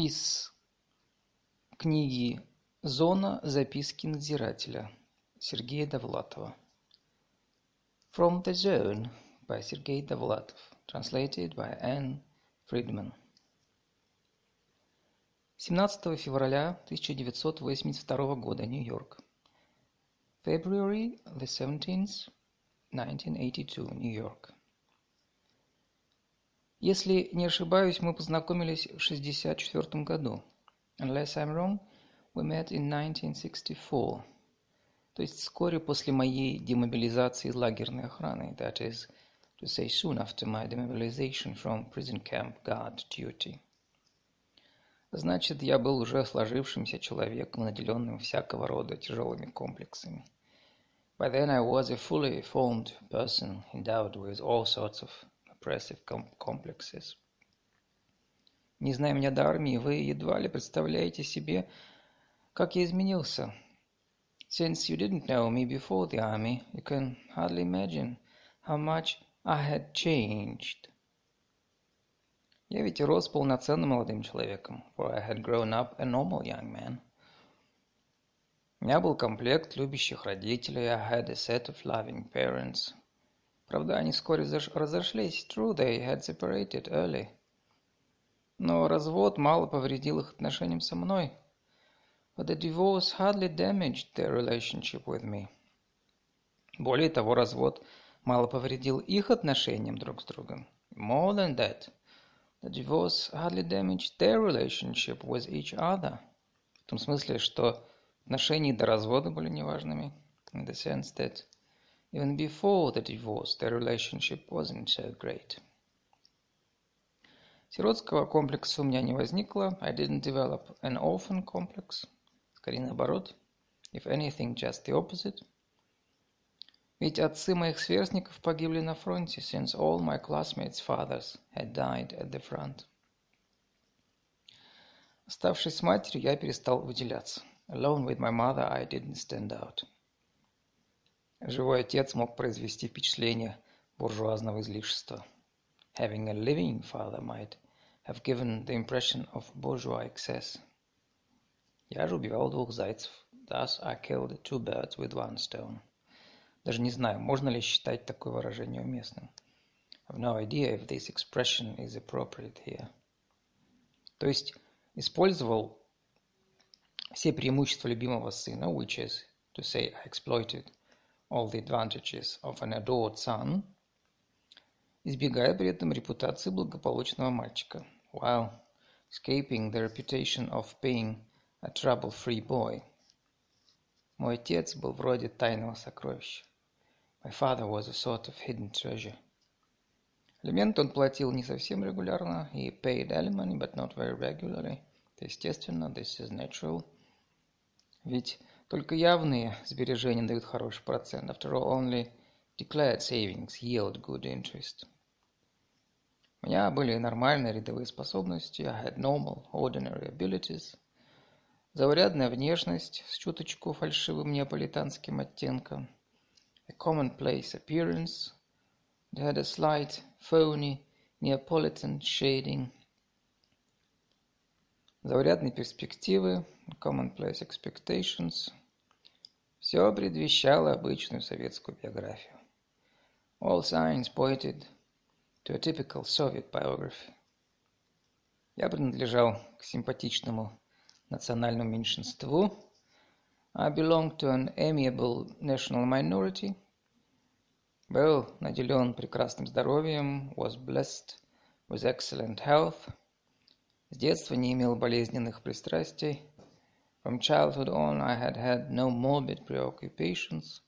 Из книги «Зона. Записки надзирателя» Сергея Довлатова. From the Zone by Сергей Довлатов. Translated by Anne Friedman. 17 февраля 1982 года, Нью-Йорк. February the 17th, 1982, Нью-Йорк. Если не ошибаюсь, мы познакомились в 1964 году. Unless I'm wrong, we met in 1964. То есть вскоре после моей демобилизации из лагерной охраны. That is to say, soon after my demobilization from prison camp guard duty. Значит, я был уже сложившимся человеком, наделенным всякого рода тяжелыми комплексами. By then I was a fully formed person, endowed with all sorts of oppressive complexes. Не зная меня до армии, вы едва ли представляете себе, как я изменился. Since you didn't know me before the army, you can hardly imagine how much I had changed. Я ведь рос полноценным молодым человеком, for I had grown up a normal young man. У меня был комплект любящих родителей, I had a set of loving parents. Правда, они вскоре разошлись. True, they had separated early. Но развод мало повредил их отношениям со мной. But the divorce hardly damaged their relationship with me. Более того, развод мало повредил их отношениям друг с другом. More than that, the divorce hardly damaged their relationship with each other. В том смысле, что отношения до развода были неважными. In the sense that Even before the divorce, their relationship wasn't so great. Сиротского комплекса у меня не возникло. I didn't develop an orphan complex. Скорее наоборот. If anything, just the opposite. Ведь отцы моих сверстников погибли на фронте, since all my classmates' fathers had died at the front. Оставшись с матерью, я перестал выделяться. Alone with my mother, I didn't stand out. Живой отец мог произвести впечатление буржуазного излишества. Having a living father might have given the impression of bourgeois excess. Я же убивал двух зайцев. Thus I killed two birds with one stone. Даже не знаю, можно ли считать такое выражение уместным. Have no idea if this expression is appropriate here. То есть использовал все преимущества любимого сына, which is to say I exploited all the advantages of an adored son, избегая при этом репутации благополучного мальчика, while escaping the reputation of being a trouble-free boy. Мой отец был вроде тайного сокровища. My father was a sort of hidden treasure. Алименты он платил не совсем регулярно. He paid alimony, but not very regularly. Это естественно, this is natural. Ведь только явные сбережения дают хороший процент. After all, only declared savings yield good interest. У меня были нормальные рядовые способности. I had normal, ordinary abilities. Заурядная внешность с чуточку фальшивым неаполитанским оттенком. A commonplace appearance that had a slight, phony, Neapolitan shading. Заурядные перспективы, commonplace expectations, все предвещало обычную советскую биографию. All signs pointed to a typical Soviet biography. Я принадлежал к симпатичному национальному меньшинству. I belonged to an amiable national minority. Был наделен прекрасным здоровьем, was blessed with excellent health. С детства не имел болезненных пристрастий. From childhood on I had had no morbid preoccupations.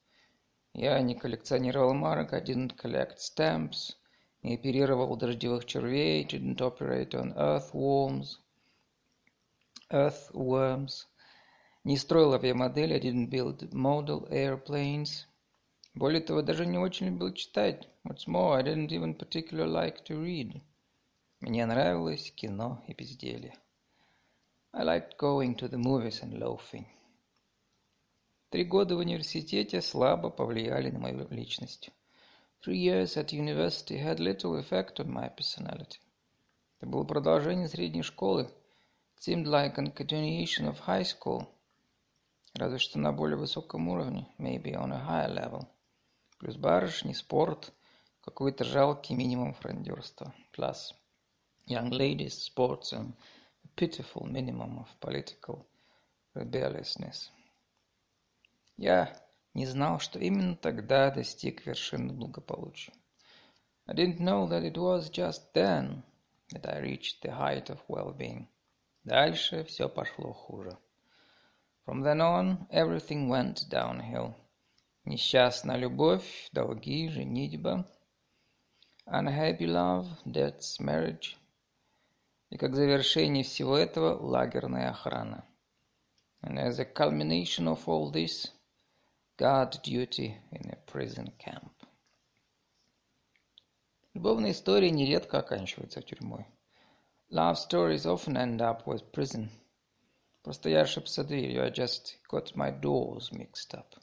Я не коллекционировал марок, I didn't collect stamps, не оперировал дождевых червей, didn't operate on earthworms, earthworms, не строил авиамодели, I didn't build model airplanes. Более того, даже не очень любил читать. What's more, I didn't even particularly like to read. Мне нравилось кино и безделье. I liked going to the movies and loafing. Три года в университете слабо повлияли на мою личность. Three years at university had little effect on my personality. Это было продолжение средней школы. It seemed like a continuation of high school, разве что на более высоком уровне, maybe on a higher level. Плюс барышни, спорт, какой-то жалкий минимум фрондерства. Plus young ladies, sports and a pitiful minimum of political rebelliousness. Я не знал, что именно тогда достиг вершины благополучия. I didn't know that it was just then that I reached the height of well-being. Дальше все пошло хуже. From then on, everything went downhill. Несчастная любовь, долги, женитьба. Unhappy love, debts, marriage. И как завершение всего этого лагерная охрана. And as a culmination of all this, guard duty in a prison camp. Любовные истории нередко оканчиваются тюрьмой. Love stories often end up with prison. Просто я ошибся дверью. I just got my doors mixed up.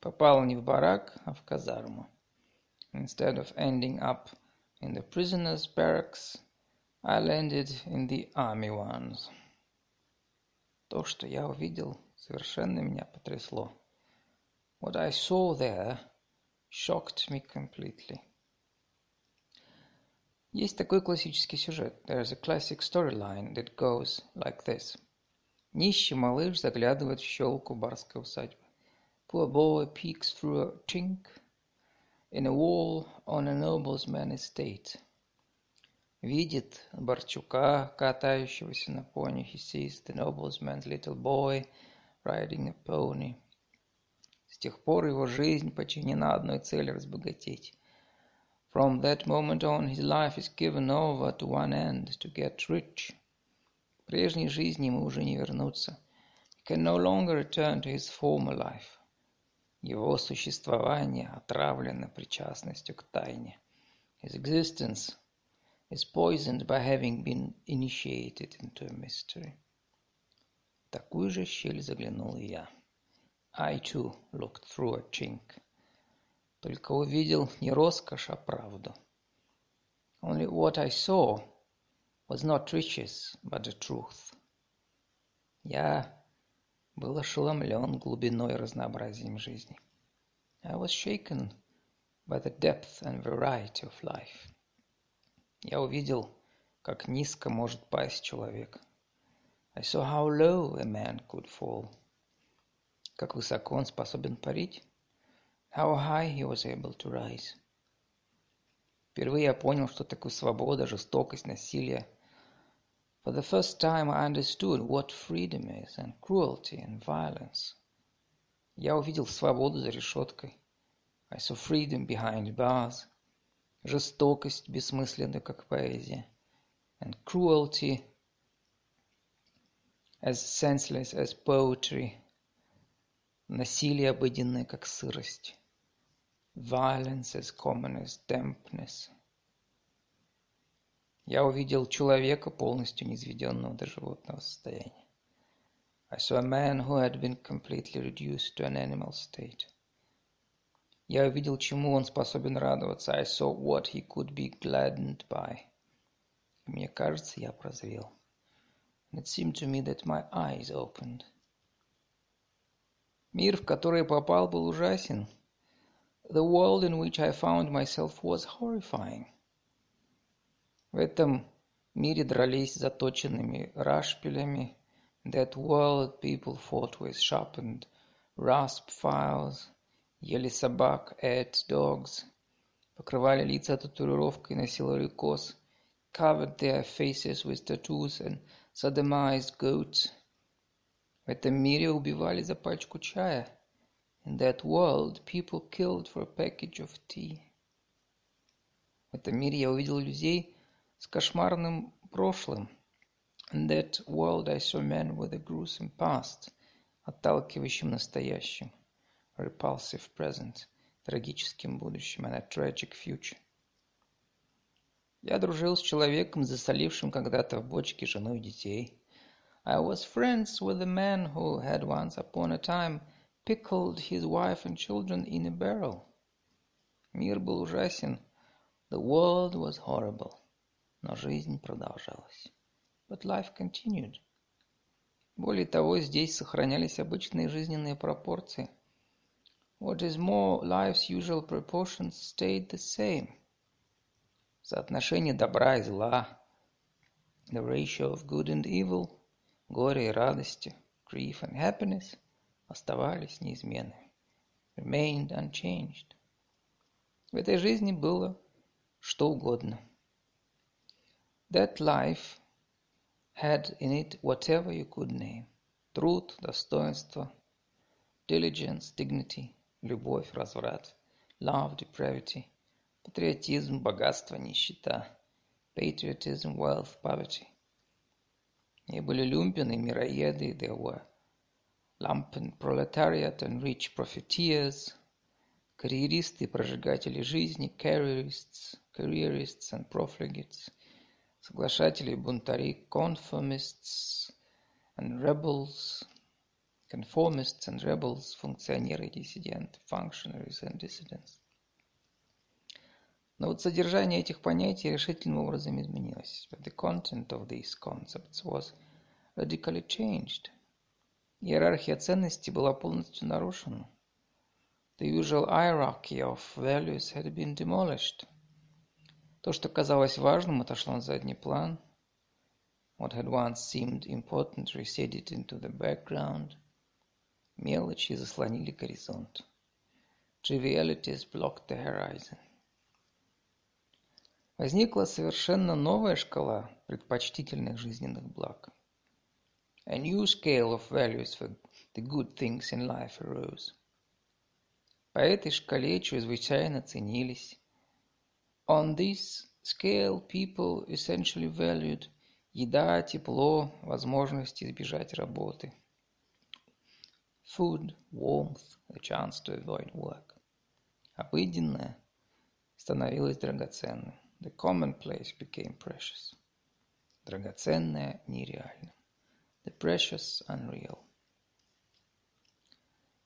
Попал не в барак, а в казарму. Instead of ending up in the prisoners' barracks, I landed in the army ones. То, что я увидел, совершенно меня потрясло. What I saw there shocked me completely. Есть такой классический сюжет. There is a classic storyline that goes like this. Нищий малыш заглядывает в щелку барской усадьбы. Poor boy peeks through a chink in a wall on a nobleman's estate. Видит Борчука, катающегося на пони. He sees the nobleman's little boy riding a pony. С тех пор его жизнь подчинена одной цели разбогатеть. From that moment on, his life is given over to one end, to get rich. К прежней жизни ему уже не вернуться. He can no longer return to his former life. Его существование отравлено причастностью к тайне. His existence is poisoned by having been initiated into a mystery. В такую же щель заглянул и я. I too looked through a chink. Только увидел не роскошь, а правду. Only what I saw was not riches, but the truth. Я был ошеломлен глубиной и разнообразием жизни. I was shaken by the depth and variety of life. Я увидел, как низко может пасть человек. I saw how low a man could fall как высоко он способен парить. How high he was able to rise. Впервые я понял, что такое свобода, жестокость, насилие. For the first time I understood what freedom is, and cruelty and violence. Я увидел свободу за решеткой. I saw freedom behind bars. Жестокость, бессмысленную, как поэзия. And cruelty as senseless as poetry. Насилие обыденное, как сырость. Violence as common as dampness. Я увидел человека, полностью низведенного до животного состояния. I saw a man who had been completely reduced to an animal state. Я увидел, чему он способен радоваться. I saw what he could be gladdened by. Мне кажется, я прозрел. It seemed to me that my eyes opened. Мир, в который попал, был ужасен. The world in which I found myself was horrifying. В этом мире дрались заточенными рашпилями. That world people fought with sharpened rasp files, ели собак, ate dogs, покрывали лица татуировкой, носили кос, covered their faces with tattoos and sodomized goats, В этом мире убивали за пачку чая. In that world people killed for a package of tea. В этом мире я увидел людей с кошмарным прошлым. In that world I saw men with a gruesome past, отталкивающим настоящим. Repulsive present, трагическим будущим, and a tragic future. Я дружил с человеком, засолившим когда-то в бочке жену и детей. I was friends with a man who had once upon a time pickled his wife and children in a barrel. Мир был ужасен. The world was horrible. Но жизнь продолжалась. But life continued. Более того, здесь сохранялись обычные жизненные пропорции. What is more, life's usual proportions stayed the same. Соотношение добра и зла, the ratio of good and evil, горе и радости, grief and happiness, оставались неизменными, remained unchanged. В этой жизни было что угодно. That life had in it whatever you could name. Труд, достоинство, diligence, dignity, любовь, разврат, love, depravity, патриотизм, богатство, нищета, patriotism, wealth, poverty. И были люмпины, мироеды, there were lumpen proletariat and rich profiteers, карьеристы прожигатели жизни, careerists, careerists and profligates, соглашатели бунтари, conformists and rebels, conformists and rebels, функционеры и диссиденты, functionaries and dissidents. Но вот содержание этих понятий решительным образом изменилось. But the content of these concepts was radically changed. Иерархия ценностей была полностью нарушена. The usual hierarchy of values had been demolished. То, что казалось важным, отошло на задний план. What had once seemed important receded into the background. Мелочи заслонили горизонт. Trivialities blocked the horizon. Возникла совершенно новая шкала предпочтительных жизненных благ. A new scale of values for the good things in life arose. По этой шкале чрезвычайно ценились. On this scale people essentially valued еда, тепло, возможность избежать работы. Food, warmth, a chance to avoid work. Обыденное становилось драгоценным. The commonplace became precious. Драгоценное нереально. The precious unreal.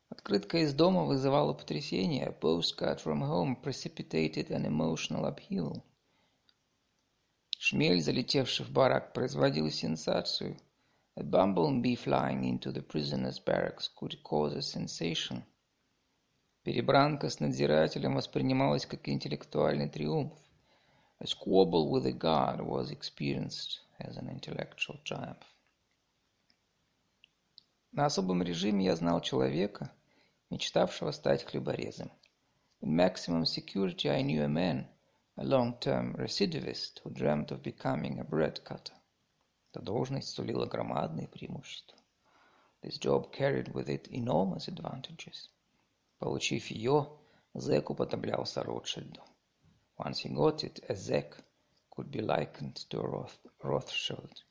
Открытка из дома вызывала потрясение. A postcard from home precipitated an emotional upheaval. Шмель, залетевший в барак, производил сенсацию. A bumblebee flying into the prisoner's barracks could cause a sensation. Перебранка с надзирателем воспринималась как интеллектуальный триумф. A squabble with a guard was experienced as an intellectual triumph. На особом режиме я знал человека, мечтавшего стать хлеборезом. In maximum security I knew a man, a long-term recidivist, who dreamt of becoming a bread cutter. Эта должность сулила громадные преимущества. This job carried with it enormous advantages. Получив ее, зэк уподоблялся Ротшильду. Once he got it, a zek could be likened to Roth Rothschild.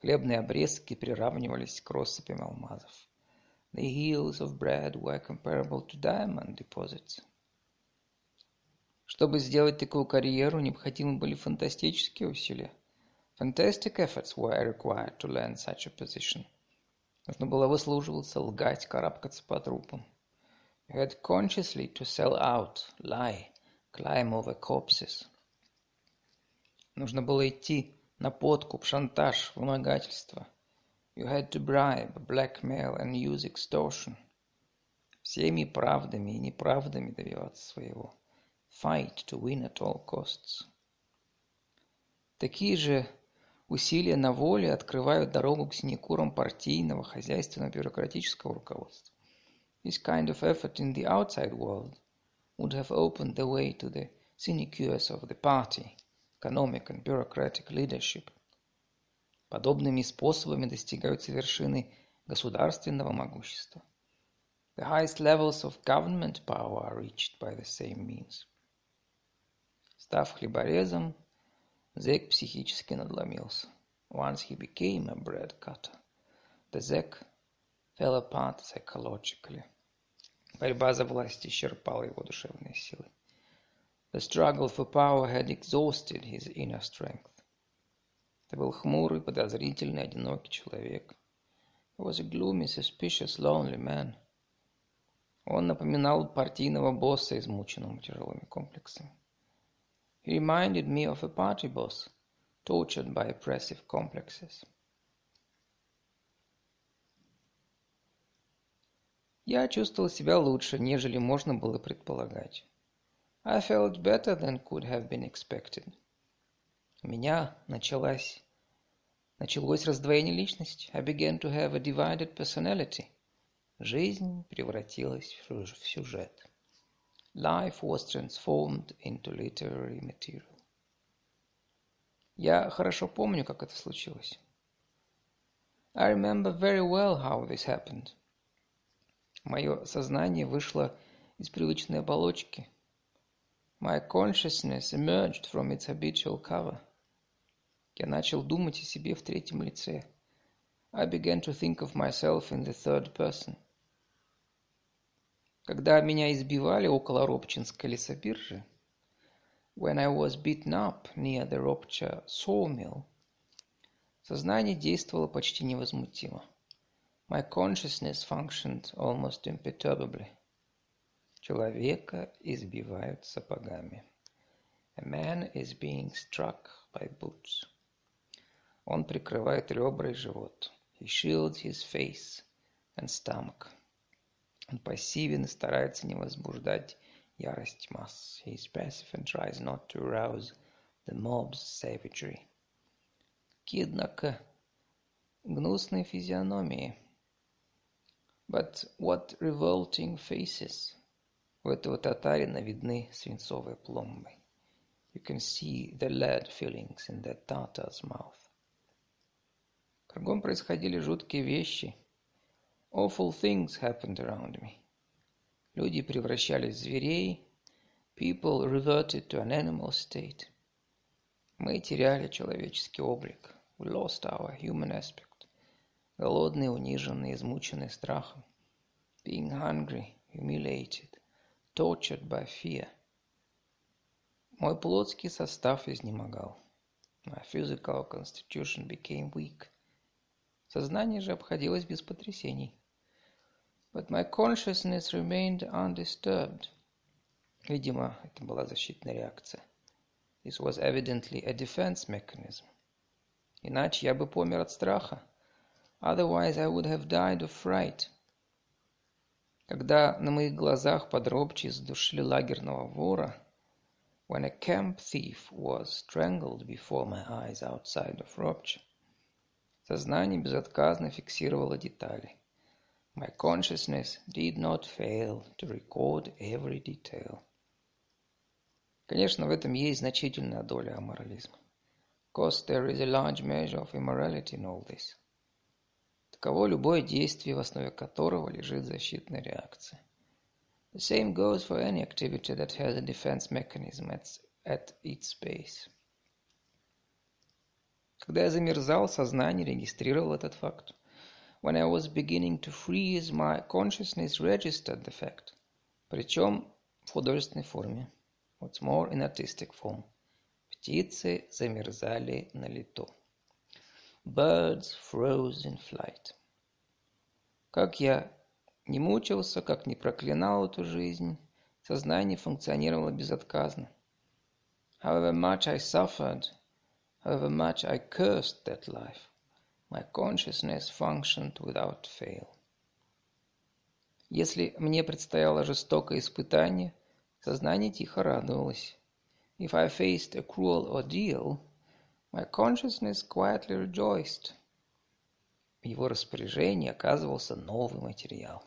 Хлебные обрезки приравнивались к россыпям алмазов. The heels of bread were comparable to diamond deposits. Чтобы сделать такую карьеру, необходимы были фантастические усилия. Fantastic efforts were required to land such a position. Нужно было выслуживаться, лгать, карабкаться по трупам. You had consciously to sell out, lie, climb over corpses. Нужно было идти на подкуп, шантаж, вымогательство. You had to bribe, blackmail and use extortion. Всеми правдами и неправдами добиваться своего. Fight to win at all costs. Такие же усилия на воле открывают дорогу к синекурам партийного, хозяйственного, бюрократического руководства. This kind of effort in the outside world would have opened the way to the sinecures of the party, economic and bureaucratic leadership. Подобными способами достигаются вершины государственного могущества. The highest levels of government power are reached by the same means. Став хлеборезом, зэк психически надломился. Once he became a bread cutter, the zek fell apart psychologically. Борьба за власть исчерпала его душевные силы. The struggle for power had exhausted his inner strength. Это был хмурый, подозрительный, одинокий человек. He was a gloomy, suspicious, lonely man. Он напоминал партийного босса, измученного тяжелыми комплексами. He reminded me of a party boss, tortured by oppressive complexes. Я чувствовал себя лучше, нежели можно было предполагать. I felt better than could have been expected. У меня началась началось раздвоение личности. I began to have a divided personality. Жизнь превратилась в сюжет. Life was transformed into literary material. Я хорошо помню, как это случилось. I remember very well how this happened. Мое сознание вышло из привычной оболочки. My consciousness emerged from its habitual cover. Я начал думать о себе в третьем лице. I began to think of myself in the third person. Когда меня избивали около Робчинской лесобиржи, when I was beaten up near the Ropcha sawmill, сознание действовало почти невозмутимо. My consciousness functioned almost imperturbably. Человека избивают сапогами. A man is being struck by boots. Он прикрывает ребра и живот. He shields his face and stomach. Он пассивен и старается не возбуждать ярость масс. He is passive and tries not to arouse the mob's savagery. Какие, однако, гнусные физиономии. But what revolting faces. У этого татарина видны свинцовые пломбы. You can see the lead fillings in that Tatar's mouth. Кругом происходили жуткие вещи. Awful things happened around me. Люди превращались в зверей. People reverted to an animal state. Мы теряли человеческий облик. We lost our human aspect. Голодные, униженные, измученные страхом. Being hungry, humiliated, tortured by fear. Мой плотский состав изнемогал. My physical constitution became weak. Сознание же обходилось без потрясений. But my consciousness remained undisturbed. Видимо, это была защитная реакция. This was evidently a defense mechanism. Иначе я бы помер от страха. Otherwise I would have died of fright. Когда на моих глазах подробче задушили лагерного вора, when a camp thief was strangled before my eyes outside of Ropcha, Сознание безотказно фиксировало детали. My consciousness did not fail to record every detail. Конечно, в этом есть значительная доля аморализма. Of course, there is a large measure of immorality in all this. Таково любое действие, в основе которого лежит защитная реакция. The same goes for any activity that has a defense mechanism at, at its base. Когда я замерзал, сознание регистрировало этот факт. When I was beginning to freeze, my consciousness registered the fact. Причем в художественной форме. What's more, in artistic form. Птицы замерзали на лету. Birds froze in flight. Как я не мучился, как не проклинал эту жизнь, сознание функционировало безотказно. However much I suffered, However much I cursed that life, my consciousness functioned without fail. Если мне предстояло жестокое испытание, сознание тихо радовалось. If I faced a cruel ordeal, my consciousness quietly rejoiced. В его распоряжении оказывался новый материал.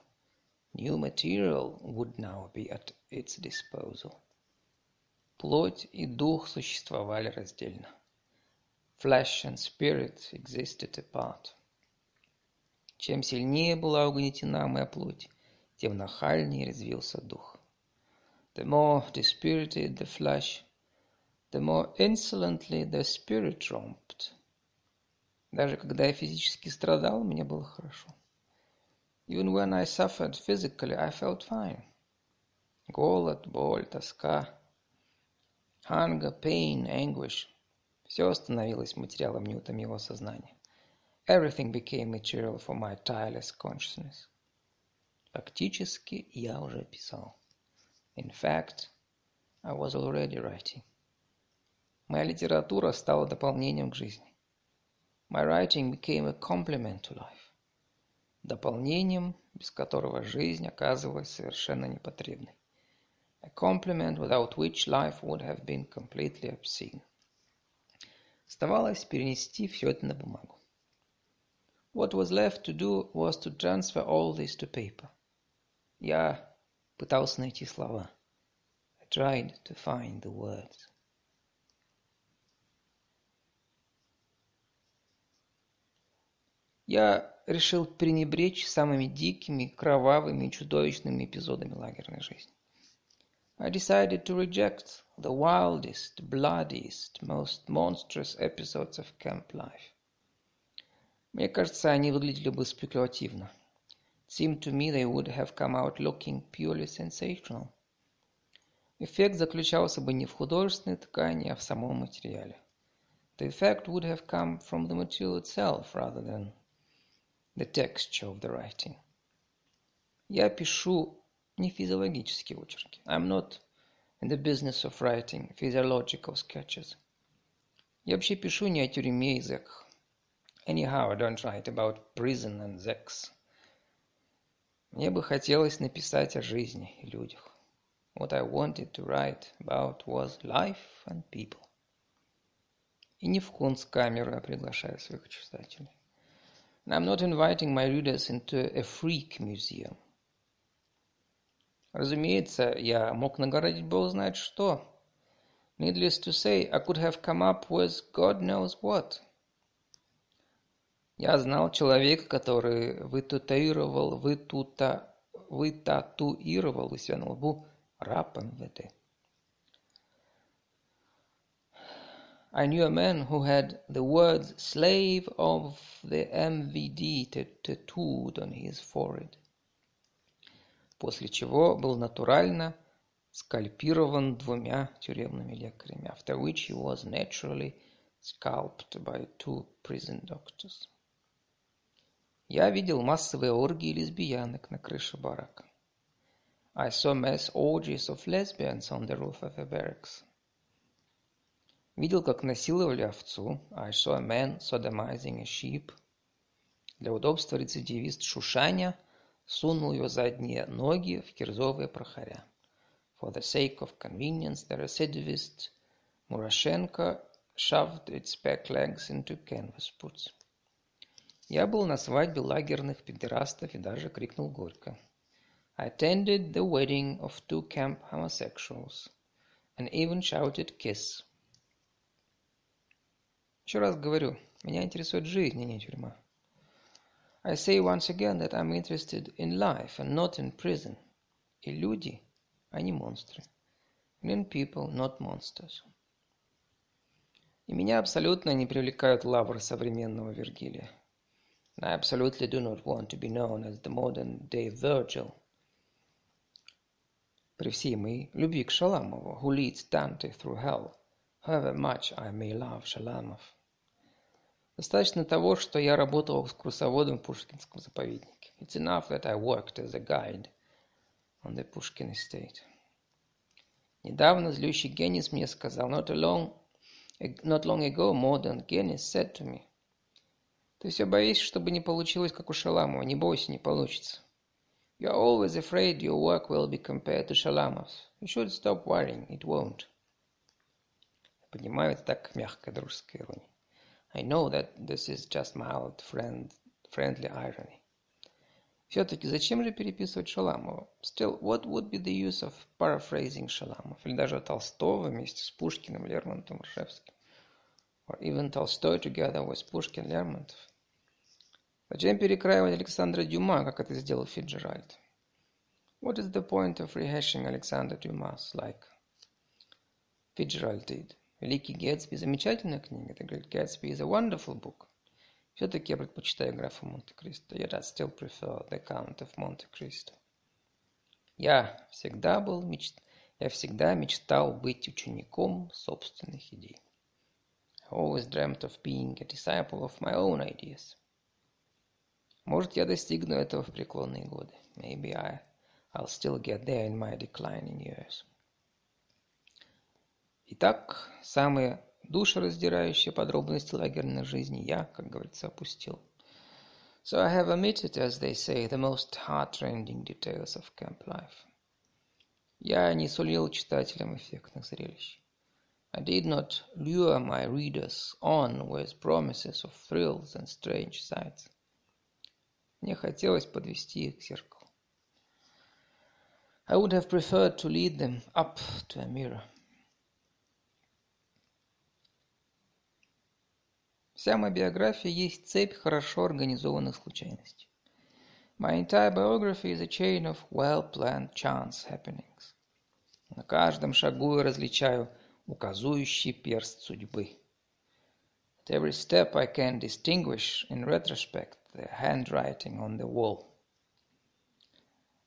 New material would now be at its disposal. Плоть и дух существовали раздельно. Flesh and spirit existed apart. Чем сильнее была угнетена моя плоть, тем нахальнее резвился дух. The more dispirited the flesh, the more insolently the spirit romped. Даже когда я физически страдал, мне было хорошо. Even when I suffered physically, I felt fine. Голод, боль, тоска, hunger, pain, anguish Все становилось материалом неутомимого сознания. Everything became material for my tireless consciousness. Фактически я уже писал. In fact, I was already writing. Моя литература стала дополнением к жизни. My writing became a complement to life. дополнением, без которого жизнь оказывалась совершенно непотребной. A complement without which life would have been completely obscene. Оставалось перенести все это на бумагу. What was left to do was to transfer all this to paper. Я пытался найти слова. I tried to find the words. Я решил пренебречь самыми дикими, кровавыми и чудовищными эпизодами лагерной жизни. I decided to reject the wildest, bloodiest, most monstrous episodes of camp life. Мне кажется, они выглядели бы спекулятивно. It seemed to me they would have come out looking purely sensational. Эффект заключался бы не в художественной ткани, а в самом материале. The effect would have come from the material itself rather than the texture of the writing. Я пишу не физиологические очерки. I'm not in the business of writing physiological sketches. Я вообще пишу не о тюрьме и зэках. Anyhow, I don't write about prison and zeks. Мне бы хотелось написать о жизни и людях. What I wanted to write about was life and people. И не в Кунсткамеру я приглашаю своих читателей. And I'm not inviting my readers into a freak museum. Разумеется, я мог нагородить бог знает что. Needless to say, I could have come up with God knows what. Я знал человека, который вытатуировал, вытута, вытатуировал у себя на лбу раб МВД. I knew a man who had the words "slave of the MVD" tattooed on his forehead. После чего был натурально скальпирован двумя тюремными лекарями, after which he was naturally scalped by two prison doctors. Я видел массовые оргии лесбиянок на крыше барака. I saw mass orgies of lesbians on the roof of a barracks. Видел, как насиловали овцу. I saw a man sodomizing a sheep. Для удобства рецидивист Шушаня сунул ее задние ноги в кирзовые прохоря. For the sake of convenience, the recidivist Murashenko shoved its back legs into canvas boots. Я был на свадьбе лагерных педерастов и даже крикнул горько. I attended the wedding of two camp homosexuals and even shouted kiss Еще раз говорю, меня интересует жизнь, а не тюрьма. I say once again that I'm interested in life and not in prison. И люди, а не монстры. And in people, not monsters. И меня абсолютно не привлекают лавры современного Вергилия. I absolutely do not want to be known as the modern day Virgil. При всей моей любви к Шаламову, who leads Dante through hell, however much I may love Shalamov. Достаточно того, что я работал экскурсоводом в Пушкинском заповеднике. It's enough that I worked as a guide on the Pushkin estate. Недавно злющий Генис мне сказал, not long, not long ago, modern Genis said to me, ты все боишься, чтобы не получилось, как у Шаламова. Не бойся, не получится. You are always afraid your work will be compared to Shalamov's. You should stop worrying, it won't. Понимаю, это так мягкая дружеская ирония. I know that this is just mild, friend, friendly irony. Все-таки зачем же переписывать Шаламова? Still, what would be the use of paraphrasing Шаламов? Или даже Толстого вместе с Пушкиным, Лермонтовым, Ржевским? Or even Tolstoy together with Pushkin, Lermontov? Зачем перекраивать Александра Дюма, как это сделал Фиджеральд? What is the point of rehashing Alexander Dumas like Fitzgerald did? Великий Гэтсби – замечательная книга. The Great Gatsby is a wonderful book. Все-таки я предпочитаю графа Монте-Кристо. Yet I still prefer the Count of Monte Cristo. Я всегда был меч... Я всегда мечтал быть учеником собственных идей. I always dreamt of being a disciple of my own ideas. Может, я достигну этого в преклонные годы. Maybe I, I'll still get there in my declining years. Итак, самые душераздирающие подробности лагерной жизни я, как говорится, опустил. So I have omitted, as they say, the most heart-rending details of camp life. Я не сулил читателям эффектных зрелищ. I did not lure my readers on with promises of thrills and strange sights. Мне хотелось подвести их к зеркалу. I would have preferred to lead them up to a mirror. Вся моя биография есть цепь хорошо организованных случайностей. My entire biography is a chain of well-planned chance happenings. На каждом шагу я различаю указующий перст судьбы. At every step I can distinguish in retrospect the handwriting on the wall.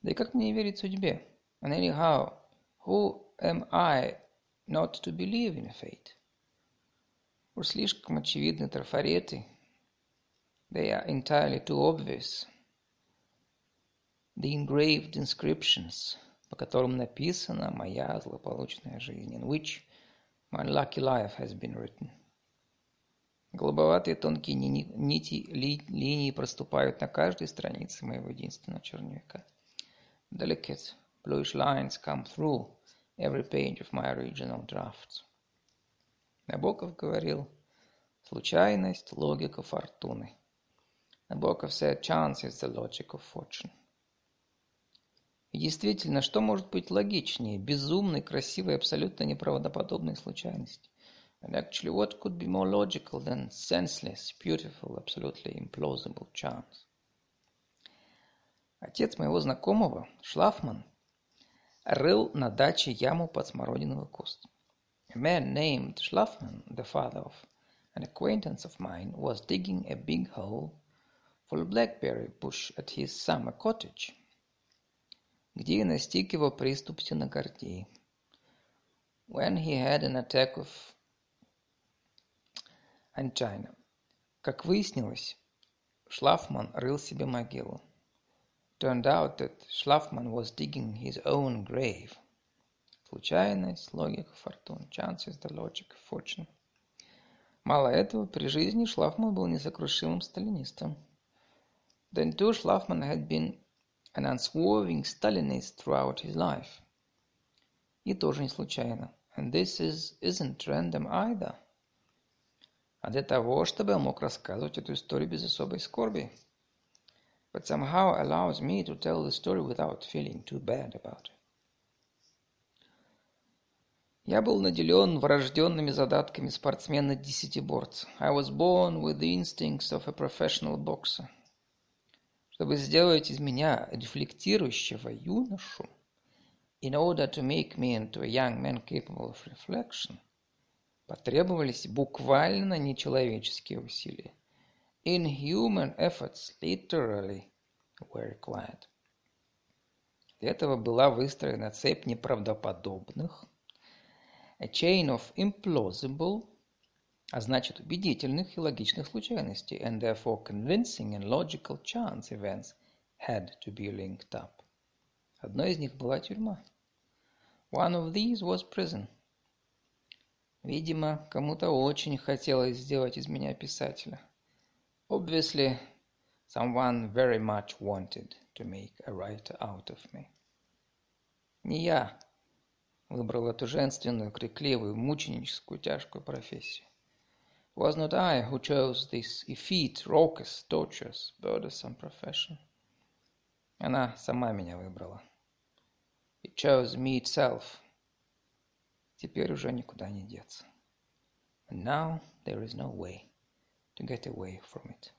Да и как мне верить судьбе? And anyhow, who am I not to believe in fate? Уж слишком очевидны трафареты. They are entirely too obvious. The engraved inscriptions, по которым написана моя злополучная жизнь, in which my lucky life has been written. Голубоватые тонкие нити ли, линии проступают на каждой странице моего единственного черновика. Delicate bluish lines come through every page of my original drafts. Набоков говорил, случайность – логика фортуны. Набоков said, chance is the logic of fortune. И действительно, что может быть логичнее безумной, красивой, абсолютно неправдоподобной случайности? And actually, what could be more logical than senseless, beautiful, absolutely implausible chance? Отец моего знакомого, Шлафман, рыл на даче яму под смородиновый куст. A man named Schlafman, the father of an acquaintance of mine, was digging a big hole for a blackberry bush at his summer cottage, где и настиг его приступ стенокардии. When he had an attack of angina. Как выяснилось, Шлафман рыл себе могилу. Turned out that Schlafman was digging his own grave. Случайность, логика фортун. Chance is the logic fortune. Мало этого, при жизни Шлафман был несокрушимым сталинистом. Then too, Schlafman had been an unswerving Stalinist throughout his life. И тоже не случайно. And this is, isn't random either. А для того, чтобы я мог рассказывать эту историю без особой скорби. But somehow allows me to tell the story without feeling too bad about it. Я был наделен врожденными задатками спортсмена-десятиборца. I was born with the instincts of a professional boxer. Чтобы сделать из меня рефлектирующего юношу, in order to make me into a young man capable of reflection, потребовались буквально нечеловеческие усилия. Inhuman efforts literally were required. Для этого была выстроена цепь неправдоподобных, a chain of implausible, а значит убедительных и логичных случайностей, and therefore convincing and logical chance events had to be linked up. Одной из них была тюрьма. One of these was prison. Видимо, кому-то очень хотелось сделать из меня писателя. Obviously, someone very much wanted to make a writer out of me. Не я, выбрал эту женственную, крикливую, мученическую, тяжкую профессию. It was not I who chose this effete, raucous, tortuous, burdensome profession. Она сама меня выбрала. It chose me itself. Теперь уже никуда не деться. And now there is no way to get away from it.